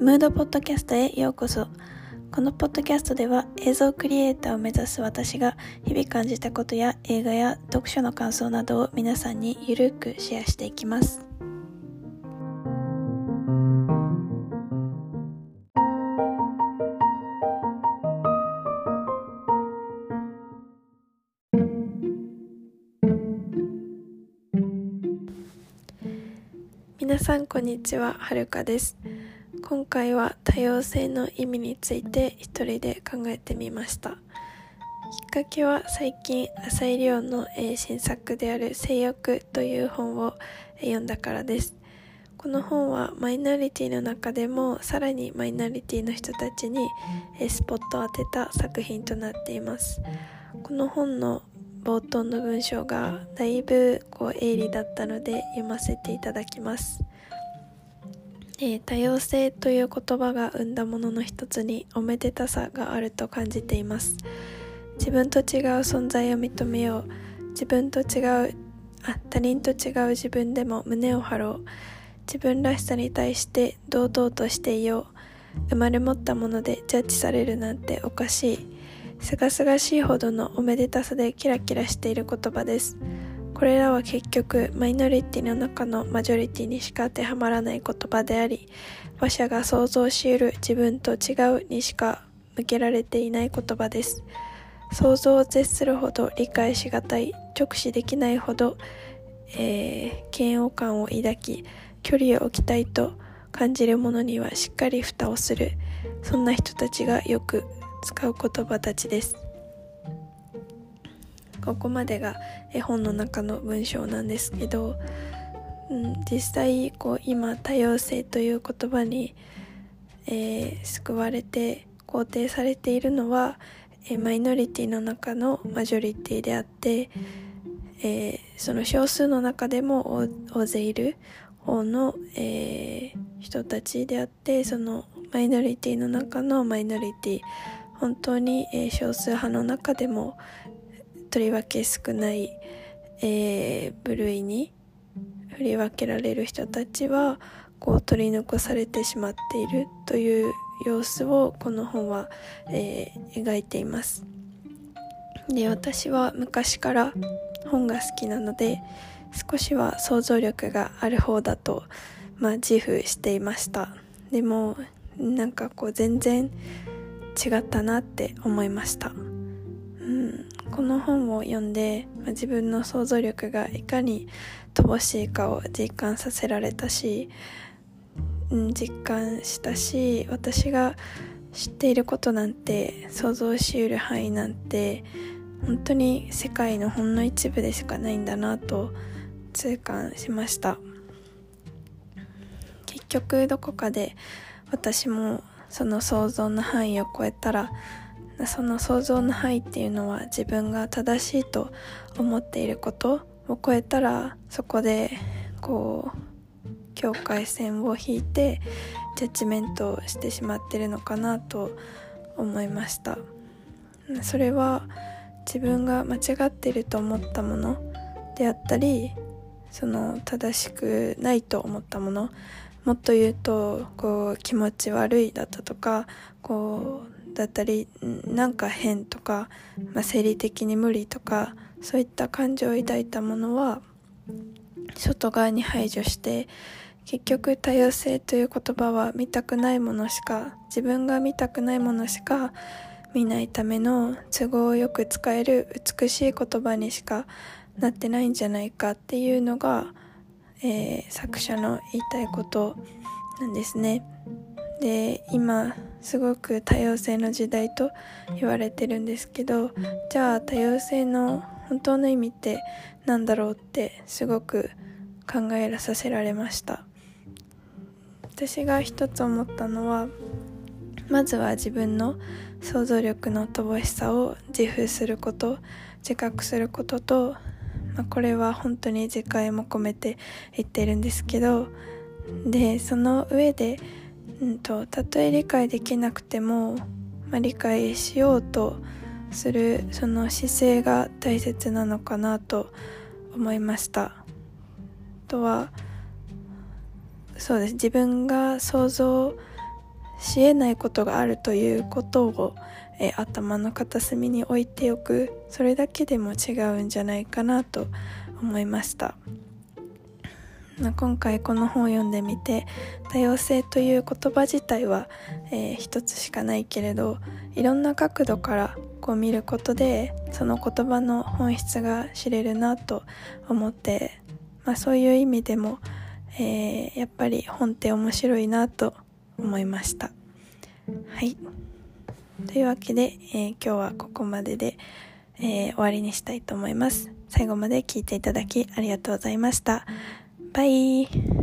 ムードポッドキャストへようこそ。このポッドキャストでは映像クリエイターを目指す私が日々感じたことや映画や読書の感想などを皆さんにゆるくシェアしていきます。皆さんこんにちは。はるかです。今回は多様性の意味について一人で考えてみました。きっかけは最近浅井亮の新作である性欲という本を読んだからです。この本はマイノリティの中でもさらにマイノリティの人たちにスポットを当てた作品となっています。この本の冒頭の文章がだいぶこう鋭利だったので読ませていただきます、えー、多様性という言葉が生んだものの一つにおめでたさがあると感じています。自分と違う存在を認めよう。自分と違うあ他人と違う自分でも胸を張ろう。自分らしさに対して堂々としていよう。生まれ持ったものでジャッジされるなんておかしい。すがすがしいほどのおめでたさでキラキラしている言葉です。これらは結局マイノリティの中のマジョリティにしか当てはまらない言葉であり話者が想像しうる自分と違うにしか向けられていない言葉です。想像を絶するほど理解しがたい直視できないほど、えー、嫌悪感を抱き距離を置きたいと感じるものにはしっかり蓋をする。そんな人たちがよく使う言葉たちです。ここまでが絵本の中の文章なんですけど、うん、実際こう今多様性という言葉に、えー、救われて肯定されているのは、えー、マイノリティの中のマジョリティであって、えー、その少数の中でも大勢いる方の、えー、人たちであってそのマイノリティの中のマイノリティ本当に、えー、少数派の中でもとりわけ少ない、えー、部類に振り分けられる人たちはこう取り残されてしまっているという様子をこの本は、えー、描いています。で私は昔から本が好きなので少しは想像力がある方だと、まあ、自負していました。でもなんかこう全然違ったなって思いました、この本を読んで、まあ、自分の想像力がいかに乏しいかを実感させられたし、うん、実感したし私が知っていることなんて想像しうる範囲なんて本当に世界のほんの一部でしかないんだなと痛感しました。結局どこかで私もその想像の範囲を超えたらその想像の範囲っていうのは自分が正しいと思っていることを超えたらそこでこう境界線を引いてジャッジメントをしてしまってるのかなと思いました。それは自分が間違ってると思ったものであったりその正しくないと思ったものもっと言うとこう気持ち悪いだったとかこうだったりなんか変とか、まあ、生理的に無理とかそういった感情を抱いたものは外側に排除して結局多様性という言葉は見たくないものしか自分が見たくないものしか見ないための都合よく使える美しい言葉にしかなってないんじゃないかっていうのがえー、作者の言いたいことなんですね。で今すごく多様性の時代と言われてるんですけどじゃあ多様性の本当の意味って何だろうってすごく考えさせられました。私が一つ思ったのはまずは自分の想像力の乏しさを自負すること自覚することとまあ、これは本当に次回も込めて言ってるんですけどでその上で、うんと、たとえ理解できなくても、まあ、理解しようとするその姿勢が大切なのかなと思いました。あとはそうです。自分が想像しえないことがあるということを、え、頭の片隅に置いておく。それだけでも違うんじゃないかなと思いました。今回この本を読んでみて多様性という言葉自体は、えー、一つしかないけれどいろんな角度からこう見ることでその言葉の本質が知れるなと思って、まあ、そういう意味でも、えー、やっぱり本って面白いなと思いました。はいというわけで、えー、今日はここまでで、えー、終わりにしたいと思います。最後まで聞いていただきありがとうございました。バイ